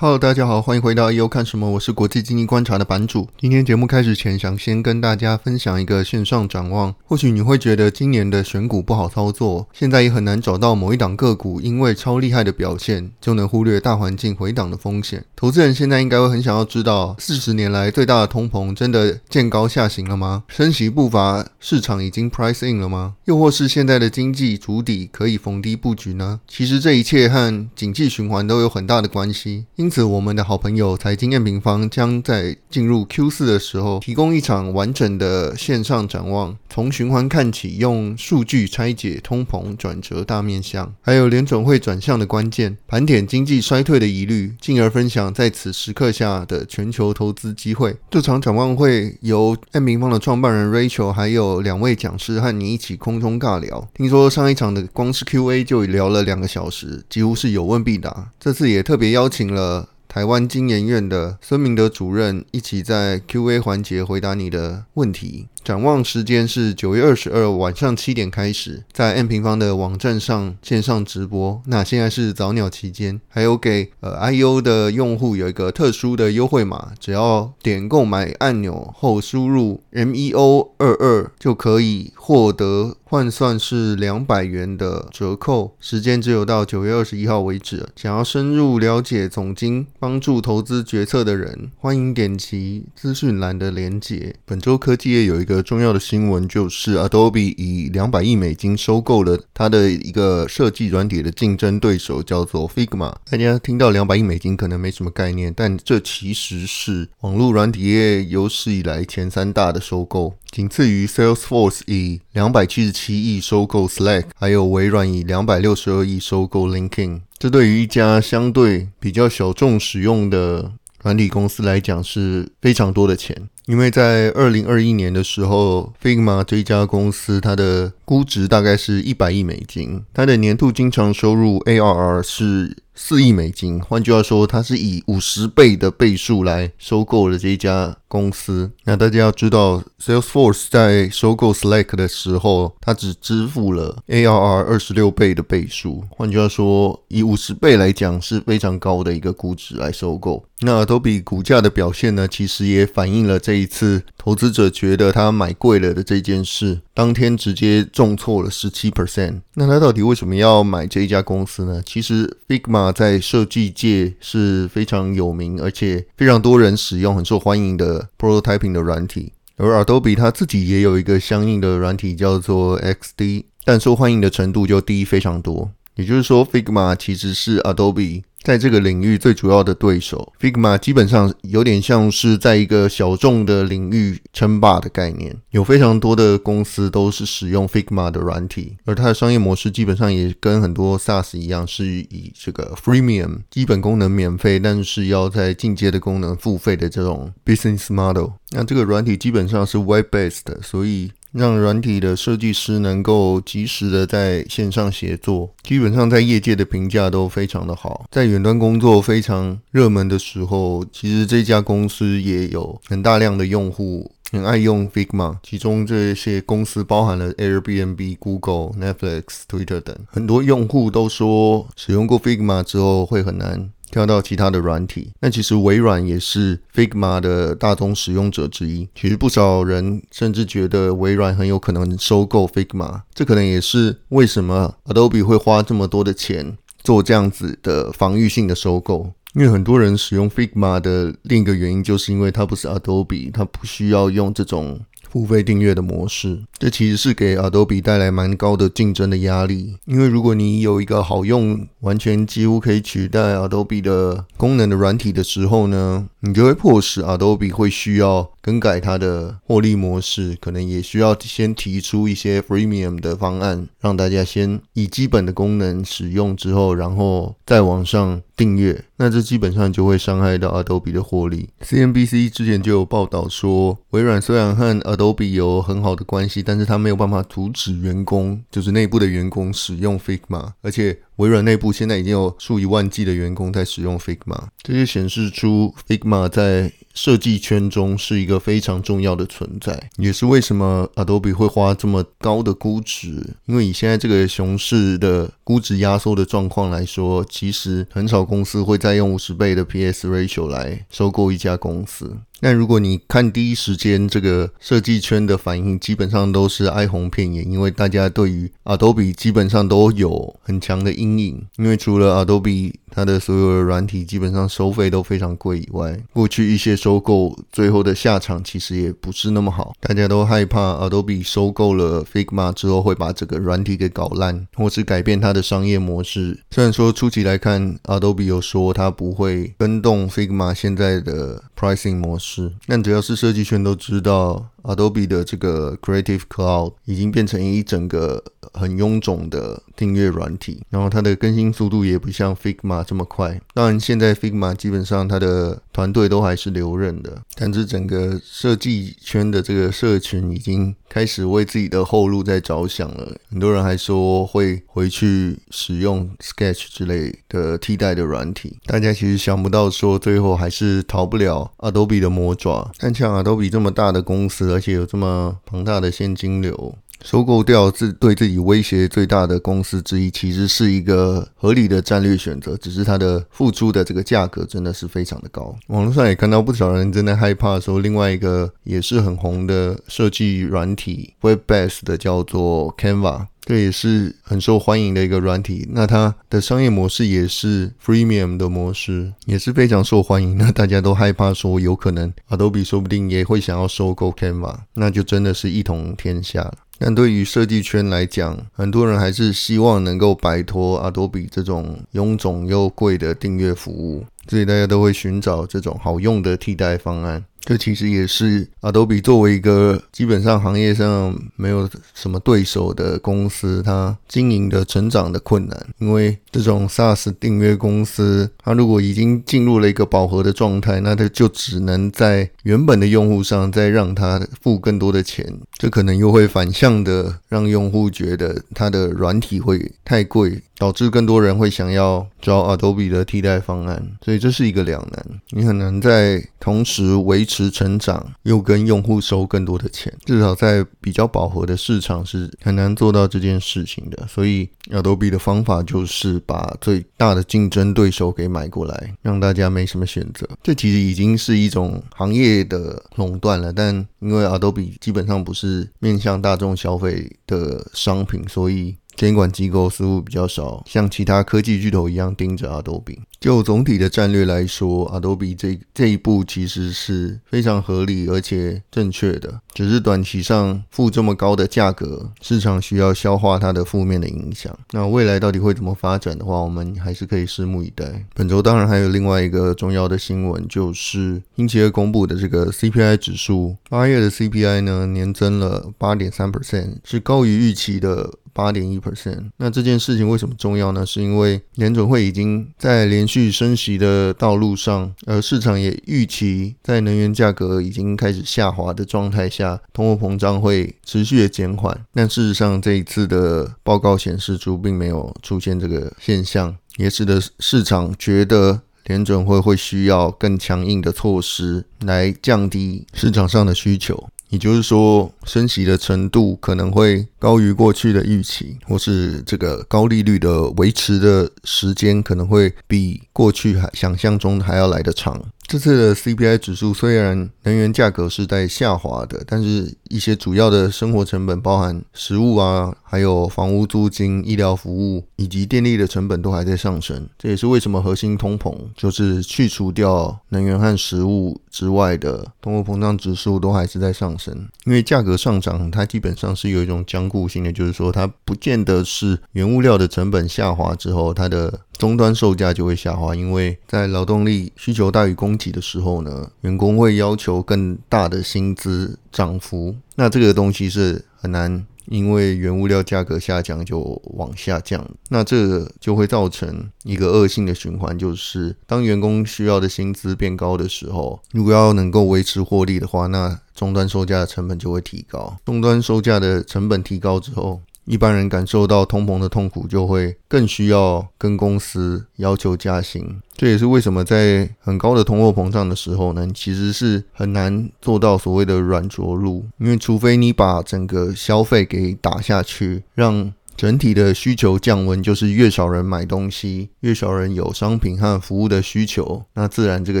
Hello，大家好，欢迎回到 EU 看什么？我是国际经济观察的版主。今天节目开始前，想先跟大家分享一个线上展望。或许你会觉得今年的选股不好操作，现在也很难找到某一档个股因为超厉害的表现就能忽略大环境回档的风险。投资人现在应该会很想要知道，四十年来最大的通膨真的见高下行了吗？升息步伐市场已经 price in 了吗？又或是现在的经济主底可以逢低布局呢？其实这一切和景气循环都有很大的关系。因因此，我们的好朋友财经 M 平方将在进入 Q 四的时候，提供一场完整的线上展望，从循环看起，用数据拆解通膨转折大面向，还有联准会转向的关键，盘点经济衰退的疑虑，进而分享在此时刻下的全球投资机会。这场展望会由 M 平方的创办人 Rachel，还有两位讲师和你一起空中尬聊。听说上一场的光是 Q&A 就聊了两个小时，几乎是有问必答。这次也特别邀请了。台湾经研院的孙明德主任一起在 Q&A 环节回答你的问题。展望时间是九月二十二晚上七点开始，在 M 平方的网站上线上直播。那现在是早鸟期间，还有给呃 IU 的用户有一个特殊的优惠码，只要点购买按钮后输入 MEO 二二就可以获得换算是两百元的折扣。时间只有到九月二十一号为止。想要深入了解总经帮助投资决策的人，欢迎点击资讯栏的连结。本周科技业有一个。重要的新闻就是 Adobe 以两百亿美金收购了它的一个设计软体的竞争对手，叫做 Figma。大家听到两百亿美金可能没什么概念，但这其实是网络软体业有史以来前三大的收购，仅次于 Salesforce 以两百七十七亿收购 Slack，还有微软以两百六十二亿收购 LinkedIn。这对于一家相对比较小众使用的管理公司来讲是非常多的钱。因为在二零二一年的时候，Figma 这一家公司它的估值大概是一百亿美金，它的年度经常收入 ARR 是四亿美金。换句话说，它是以五十倍的倍数来收购了这一家公司。那大家要知道，Salesforce 在收购 Slack 的时候，它只支付了 ARR 二十六倍的倍数。换句话说，以五十倍来讲是非常高的一个估值来收购。那 Adobe 股价的表现呢，其实也反映了这一次投资者觉得它买贵了的这件事。当天直接重挫了十七 percent。那他到底为什么要买这一家公司呢？其实 Figma 在设计界是非常有名，而且非常多人使用，很受欢迎的 prototyping 的软体。而 Adobe 它自己也有一个相应的软体叫做 XD，但受欢迎的程度就低非常多。也就是说，Figma 其实是 Adobe。在这个领域最主要的对手，Figma 基本上有点像是在一个小众的领域称霸的概念，有非常多的公司都是使用 Figma 的软体，而它的商业模式基本上也跟很多 SaaS 一样，是以这个 Freemium 基本功能免费，但是要在进阶的功能付费的这种 business model。那这个软体基本上是 Web-based，所以。让软体的设计师能够及时的在线上协作，基本上在业界的评价都非常的好。在远端工作非常热门的时候，其实这家公司也有很大量的用户很爱用 Figma，其中这些公司包含了 Airbnb、Google、Netflix、Twitter 等。很多用户都说使用过 Figma 之后会很难。跳到其他的软体，那其实微软也是 Figma 的大宗使用者之一。其实不少人甚至觉得微软很有可能收购 Figma，这可能也是为什么 Adobe 会花这么多的钱做这样子的防御性的收购。因为很多人使用 Figma 的另一个原因，就是因为它不是 Adobe，它不需要用这种。付费订阅的模式，这其实是给 Adobe 带来蛮高的竞争的压力。因为如果你有一个好用、完全几乎可以取代 Adobe 的功能的软体的时候呢，你就会迫使 Adobe 会需要更改它的获利模式，可能也需要先提出一些 Freemium 的方案，让大家先以基本的功能使用之后，然后再往上订阅。那这基本上就会伤害到 Adobe 的获利。CNBC 之前就有报道说，微软虽然和 Adobe 有很好的关系，但是它没有办法阻止员工，就是内部的员工使用 Figma，而且微软内部现在已经有数以万计的员工在使用 Figma，这就显示出 Figma 在设计圈中是一个非常重要的存在，也是为什么 Adobe 会花这么高的估值。因为以现在这个熊市的估值压缩的状况来说，其实很少公司会再用五十倍的 PS ratio 来收购一家公司。但如果你看第一时间这个设计圈的反应，基本上都是哀鸿遍野，因为大家对于 Adobe 基本上都有很强的阴影。因为除了 Adobe 它的所有的软体基本上收费都非常贵以外，过去一些收购最后的下场其实也不是那么好。大家都害怕 Adobe 收购了 Figma 之后会把这个软体给搞烂，或是改变它的商业模式。虽然说初期来看，Adobe 有说它不会跟动 Figma 现在的 pricing 模式。是，但只要是设计圈都知道，Adobe 的这个 Creative Cloud 已经变成一整个很臃肿的订阅软体，然后它的更新速度也不像 Figma 这么快。当然，现在 Figma 基本上它的团队都还是留任的，但是整个设计圈的这个社群已经开始为自己的后路在着想了。很多人还说会回去使用 Sketch 之类的替代的软体。大家其实想不到，说最后还是逃不了 Adobe 的魔爪。但像 Adobe 这么大的公司，而且有这么庞大的现金流。收购掉自对自己威胁最大的公司之一，其实是一个合理的战略选择。只是它的付出的这个价格真的是非常的高。网络上也看到不少人真的害怕说，另外一个也是很红的设计软体 Webbase 的叫做 Canva，这也是很受欢迎的一个软体。那它的商业模式也是 Freemium 的模式，也是非常受欢迎。那大家都害怕说，有可能 Adobe 说不定也会想要收购 Canva，那就真的是一统天下了。但对于设计圈来讲，很多人还是希望能够摆脱 Adobe 这种臃肿又贵的订阅服务，所以大家都会寻找这种好用的替代方案。这其实也是 Adobe 作为一个基本上行业上没有什么对手的公司，它经营的成长的困难。因为这种 SaaS 订阅公司，它如果已经进入了一个饱和的状态，那它就只能在原本的用户上再让他付更多的钱，这可能又会反向的让用户觉得它的软体会太贵。导致更多人会想要找 Adobe 的替代方案，所以这是一个两难。你很难在同时维持成长，又跟用户收更多的钱。至少在比较饱和的市场是很难做到这件事情的。所以 Adobe 的方法就是把最大的竞争对手给买过来，让大家没什么选择。这其实已经是一种行业的垄断了。但因为 Adobe 基本上不是面向大众消费的商品，所以。监管机构似乎比较少，像其他科技巨头一样盯着 Adobe。就总体的战略来说，Adobe 这这一步其实是非常合理而且正确的。只是短期上付这么高的价格，市场需要消化它的负面的影响。那未来到底会怎么发展的话，我们还是可以拭目以待。本周当然还有另外一个重要的新闻，就是英奇尔公布的这个 CPI 指数，八月的 CPI 呢年增了八点三 percent，是高于预期的。八点一 percent，那这件事情为什么重要呢？是因为联准会已经在连续升息的道路上，而市场也预期在能源价格已经开始下滑的状态下，通货膨胀会持续的减缓。但事实上，这一次的报告显示出并没有出现这个现象，也使得市场觉得联准会会需要更强硬的措施来降低市场上的需求。也就是说，升息的程度可能会高于过去的预期，或是这个高利率的维持的时间可能会比过去还想象中还要来得长。这次的 CPI 指数虽然能源价格是在下滑的，但是一些主要的生活成本，包含食物啊，还有房屋租金、医疗服务以及电力的成本都还在上升。这也是为什么核心通膨，就是去除掉能源和食物之外的通货膨胀指数都还是在上升。因为价格上涨，它基本上是有一种僵固性的，就是说它不见得是原物料的成本下滑之后，它的终端售价就会下滑，因为在劳动力需求大于供给的时候呢，员工会要求更大的薪资涨幅。那这个东西是很难，因为原物料价格下降就往下降。那这个就会造成一个恶性的循环，就是当员工需要的薪资变高的时候，如果要能够维持获利的话，那终端售价的成本就会提高。终端售价的成本提高之后，一般人感受到通膨的痛苦，就会更需要跟公司要求加薪。这也是为什么在很高的通货膨胀的时候呢，其实是很难做到所谓的软着陆，因为除非你把整个消费给打下去，让整体的需求降温，就是越少人买东西，越少人有商品和服务的需求，那自然这个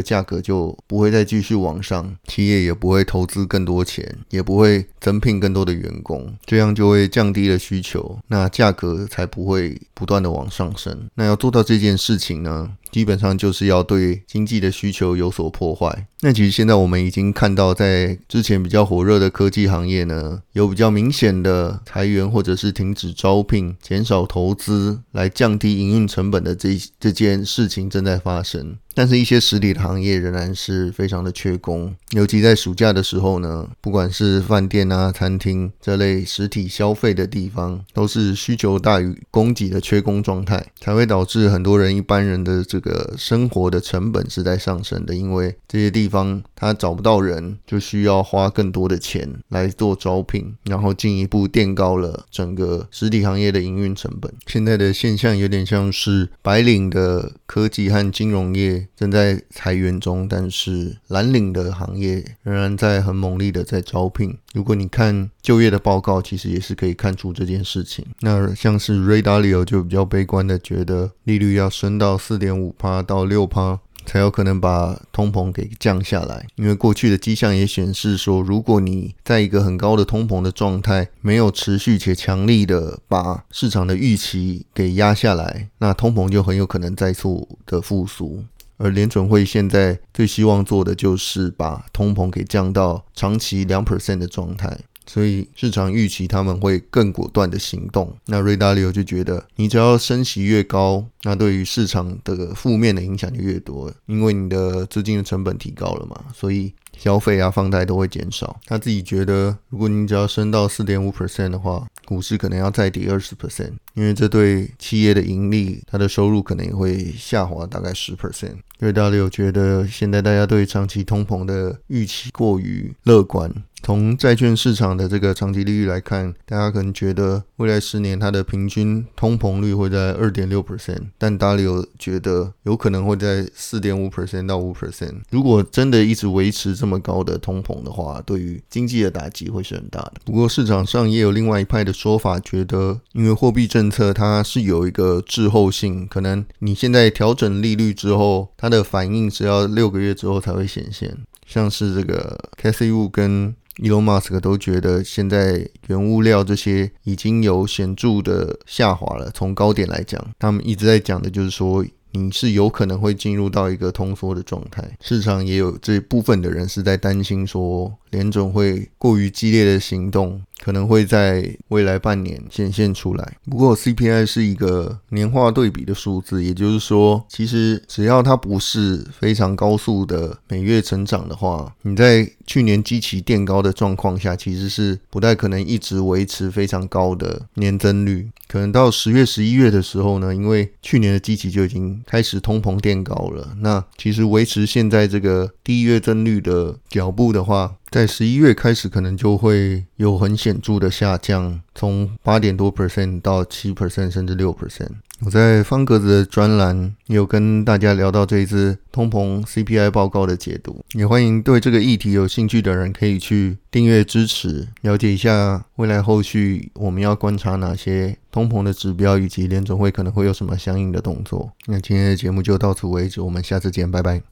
价格就不会再继续往上，企业也不会投资更多钱，也不会增聘更多的员工，这样就会降低了需求，那价格才不会不断的往上升。那要做到这件事情呢，基本上就是要对经济的需求有所破坏。那其实现在我们已经看到，在之前比较火热的科技行业呢，有比较明显的裁员或者是停止招聘、减少投资来降低营运成本的这这件事情正在发生。但是，一些实体的行业仍然是非常的缺工，尤其在暑假的时候呢，不管是饭店啊、餐厅这类实体消费的地方，都是需求大于供给的缺工状态，才会导致很多人一般人的这个生活的成本是在上升的，因为这些地方他找不到人，就需要花更多的钱来做招聘，然后进一步垫高了整个实体行业的营运成本。现在的现象有点像是白领的科技和金融业。正在裁员中，但是蓝领的行业仍然在很猛力的在招聘。如果你看就业的报告，其实也是可以看出这件事情。那像是 Radio 就比较悲观的觉得，利率要升到四点五趴到六趴，才有可能把通膨给降下来。因为过去的迹象也显示说，如果你在一个很高的通膨的状态，没有持续且强力的把市场的预期给压下来，那通膨就很有可能再次的复苏。而联准会现在最希望做的就是把通膨给降到长期两 percent 的状态，所以市场预期他们会更果断的行动。那瑞达利欧就觉得，你只要升息越高，那对于市场的负面的影响就越多，因为你的资金的成本提高了嘛，所以。消费啊，放贷都会减少。他自己觉得，如果你只要升到四点五 percent 的话，股市可能要再跌二十 percent，因为这对企业的盈利，它的收入可能也会下滑大概十 percent。因为大家有觉得，现在大家对长期通膨的预期过于乐观。从债券市场的这个长期利率来看，大家可能觉得未来十年它的平均通膨率会在二点六 percent，但达里欧觉得有可能会在四点五 percent 到五 percent。如果真的一直维持这么高的通膨的话，对于经济的打击会是很大的。不过市场上也有另外一派的说法，觉得因为货币政策它是有一个滞后性，可能你现在调整利率之后，它的反应只要六个月之后才会显现。像是这个 Cathie Wood 跟 Elon Musk 都觉得，现在原物料这些已经有显著的下滑了。从高点来讲，他们一直在讲的就是说，你是有可能会进入到一个通缩的状态。市场也有这部分的人是在担心说，联总会过于激烈的行动。可能会在未来半年显现出来。不过 CPI 是一个年化对比的数字，也就是说，其实只要它不是非常高速的每月成长的话，你在去年基期垫高的状况下，其实是不太可能一直维持非常高的年增率。可能到十月、十一月的时候呢，因为去年的基期就已经开始通膨垫高了，那其实维持现在这个低月增率的脚步的话，在十一月开始，可能就会有很显著的下降，从八点多 percent 到七 percent，甚至六 percent。我在方格子的专栏有跟大家聊到这一次通膨 CPI 报告的解读，也欢迎对这个议题有兴趣的人可以去订阅支持，了解一下未来后续我们要观察哪些通膨的指标，以及联总会可能会有什么相应的动作。那今天的节目就到此为止，我们下次见，拜拜。